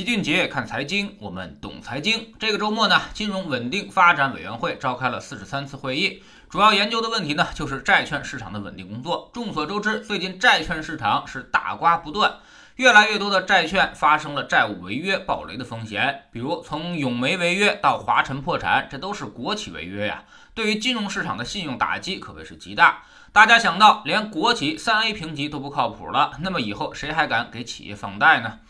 齐俊杰看财经，我们懂财经。这个周末呢，金融稳定发展委员会召开了四十三次会议，主要研究的问题呢，就是债券市场的稳定工作。众所周知，最近债券市场是大瓜不断，越来越多的债券发生了债务违约、暴雷的风险。比如从永煤违约到华晨破产，这都是国企违约呀，对于金融市场的信用打击可谓是极大。大家想到，连国企三 A 评级都不靠谱了，那么以后谁还敢给企业放贷呢？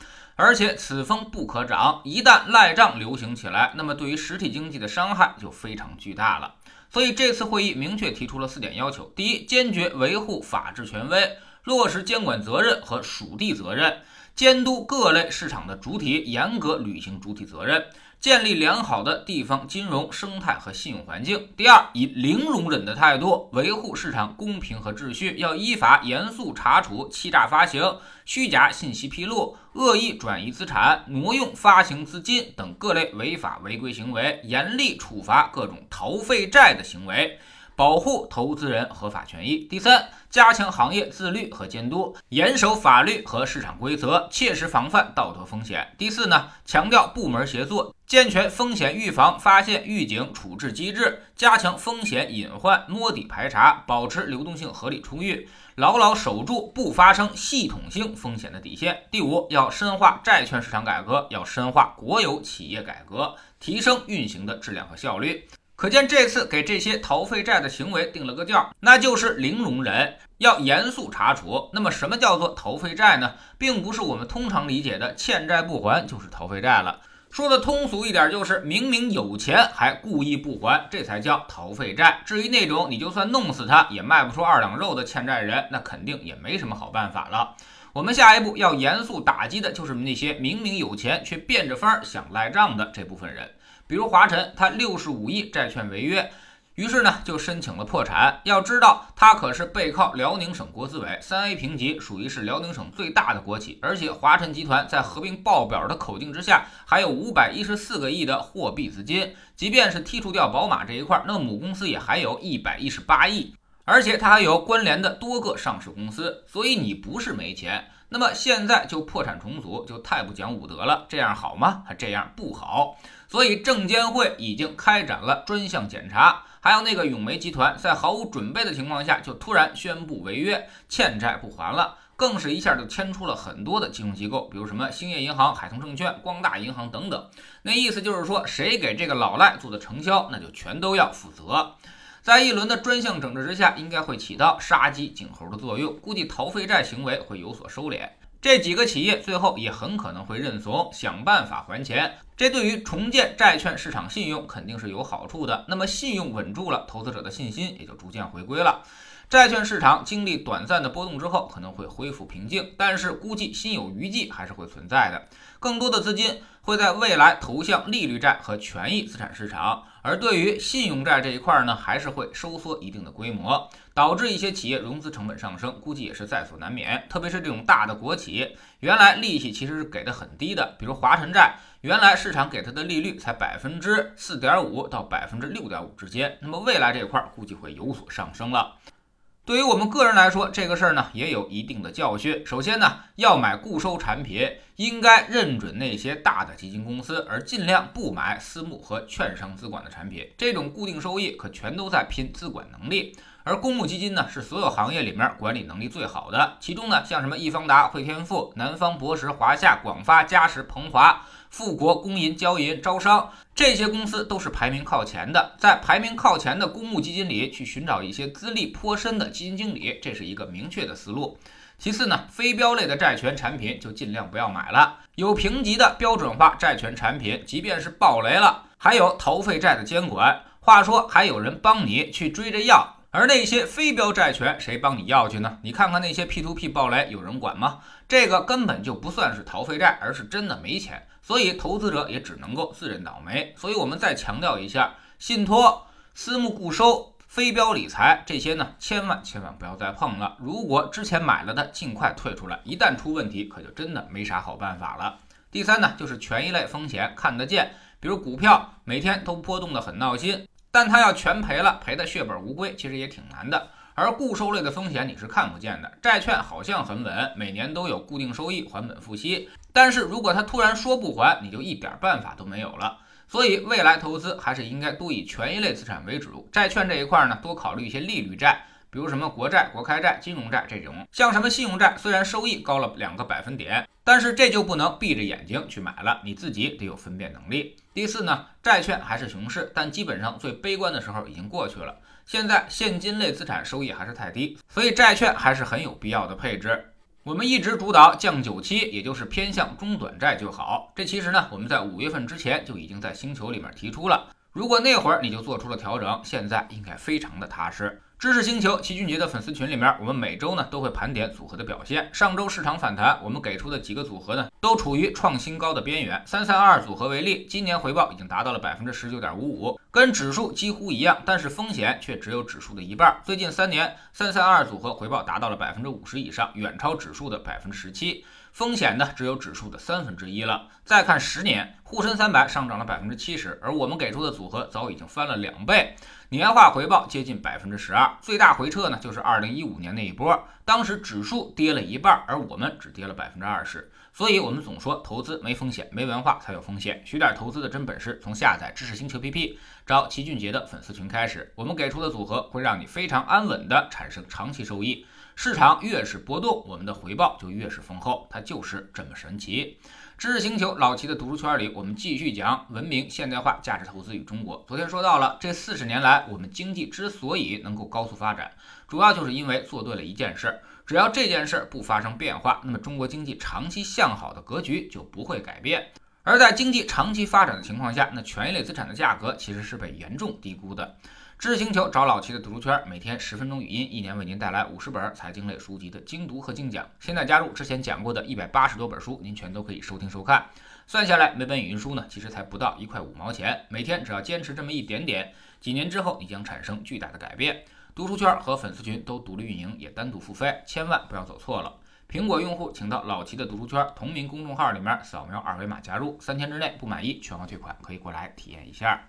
而且此风不可长，一旦赖账流行起来，那么对于实体经济的伤害就非常巨大了。所以这次会议明确提出了四点要求：第一，坚决维护法治权威，落实监管责任和属地责任，监督各类市场的主体严格履行主体责任。建立良好的地方金融生态和信用环境。第二，以零容忍的态度维护市场公平和秩序，要依法严肃查处欺诈发行、虚假信息披露、恶意转移资产、挪用发行资金等各类违法违规行为，严厉处罚各种逃废债的行为。保护投资人合法权益。第三，加强行业自律和监督，严守法律和市场规则，切实防范道德风险。第四呢，强调部门协作，健全风险预防、发现、预警、处置机制，加强风险隐患摸底排查，保持流动性合理充裕，牢牢守住不发生系统性风险的底线。第五，要深化债券市场改革，要深化国有企业改革，提升运行的质量和效率。可见这次给这些逃废债的行为定了个调，那就是零容忍，要严肃查处。那么什么叫做逃废债呢？并不是我们通常理解的欠债不还就是逃废债了。说的通俗一点，就是明明有钱还故意不还，这才叫逃废债。至于那种你就算弄死他也卖不出二两肉的欠债人，那肯定也没什么好办法了。我们下一步要严肃打击的就是那些明明有钱却变着法儿想赖账的这部分人。比如华晨，他六十五亿债券违约，于是呢就申请了破产。要知道，他可是背靠辽宁省国资委三 A 评级，属于是辽宁省最大的国企。而且华晨集团在合并报表的口径之下，还有五百一十四个亿的货币资金。即便是剔除掉宝马这一块，那母公司也还有一百一十八亿。而且它还有关联的多个上市公司。所以你不是没钱，那么现在就破产重组，就太不讲武德了。这样好吗？这样不好。所以证监会已经开展了专项检查，还有那个永煤集团在毫无准备的情况下就突然宣布违约，欠债不还了，更是一下就牵出了很多的金融机构，比如什么兴业银行、海通证券、光大银行等等。那意思就是说，谁给这个老赖做的承销，那就全都要负责。在一轮的专项整治之下，应该会起到杀鸡儆猴的作用，估计逃废债行为会有所收敛。这几个企业最后也很可能会认怂，想办法还钱。这对于重建债券市场信用肯定是有好处的。那么信用稳住了，投资者的信心也就逐渐回归了。债券市场经历短暂的波动之后，可能会恢复平静，但是估计心有余悸还是会存在的。更多的资金会在未来投向利率债和权益资产市场，而对于信用债这一块呢，还是会收缩一定的规模，导致一些企业融资成本上升，估计也是在所难免。特别是这种大的国企，原来利息其实是给的很低的，比如华晨债，原来市场给它的利率才百分之四点五到百分之六点五之间，那么未来这一块估计会有所上升了。对于我们个人来说，这个事儿呢也有一定的教训。首先呢，要买固收产品，应该认准那些大的基金公司，而尽量不买私募和券商资管的产品。这种固定收益可全都在拼资管能力。而公募基金呢，是所有行业里面管理能力最好的。其中呢，像什么易方达、汇添富、南方博时、华夏、广发、嘉实、鹏华。富国工银、交银、招商这些公司都是排名靠前的，在排名靠前的公募基金里去寻找一些资历颇深的基金经理，这是一个明确的思路。其次呢，非标类的债权产品就尽量不要买了。有评级的标准化债权产品，即便是暴雷了，还有逃废债的监管。话说还有人帮你去追着要。而那些非标债权，谁帮你要去呢？你看看那些 P2P 爆雷，有人管吗？这个根本就不算是逃废债，而是真的没钱，所以投资者也只能够自认倒霉。所以我们再强调一下，信托、私募固收、非标理财这些呢，千万千万不要再碰了。如果之前买了的，尽快退出来，一旦出问题，可就真的没啥好办法了。第三呢，就是权益类风险看得见，比如股票每天都波动的很闹心。但他要全赔了，赔的血本无归，其实也挺难的。而固收类的风险你是看不见的，债券好像很稳，每年都有固定收益，还本付息。但是如果他突然说不还，你就一点办法都没有了。所以未来投资还是应该多以权益类资产为主，债券这一块呢，多考虑一些利率债。比如什么国债、国开债、金融债这种，像什么信用债，虽然收益高了两个百分点，但是这就不能闭着眼睛去买了，你自己得有分辨能力。第四呢，债券还是熊市，但基本上最悲观的时候已经过去了。现在现金类资产收益还是太低，所以债券还是很有必要的配置。我们一直主导降九七，也就是偏向中短债就好。这其实呢，我们在五月份之前就已经在星球里面提出了。如果那会儿你就做出了调整，现在应该非常的踏实。知识星球齐俊杰的粉丝群里面，我们每周呢都会盘点组合的表现。上周市场反弹，我们给出的几个组合呢都处于创新高的边缘。三三二组合为例，今年回报已经达到了百分之十九点五五，跟指数几乎一样，但是风险却只有指数的一半。最近三年，三三二组合回报达到了百分之五十以上，远超指数的百分之十七。风险呢只有指数的三分之一了。再看十年，沪深三百上涨了百分之七十，而我们给出的组合早已经翻了两倍。年化回报接近百分之十二，最大回撤呢就是二零一五年那一波，当时指数跌了一半，而我们只跌了百分之二十。所以，我们总说投资没风险，没文化才有风险。学点投资的真本事，从下载知识星球 P P 找齐俊杰的粉丝群开始。我们给出的组合会让你非常安稳的产生长期收益。市场越是波动，我们的回报就越是丰厚，它就是这么神奇。知识星球老齐的读书圈里，我们继续讲文明现代化价值投资与中国。昨天说到了，这四十年来，我们经济之所以能够高速发展，主要就是因为做对了一件事。只要这件事不发生变化，那么中国经济长期向好的格局就不会改变。而在经济长期发展的情况下，那权益类资产的价格其实是被严重低估的。知识星球找老齐的读书圈，每天十分钟语音，一年为您带来五十本财经类书籍的精读和精讲。现在加入之前讲过的一百八十多本书，您全都可以收听收看。算下来，每本语音书呢，其实才不到一块五毛钱。每天只要坚持这么一点点，几年之后你将产生巨大的改变。读书圈和粉丝群都独立运营，也单独付费，千万不要走错了。苹果用户请到老齐的读书圈同名公众号里面扫描二维码加入，三天之内不满意全额退款，可以过来体验一下。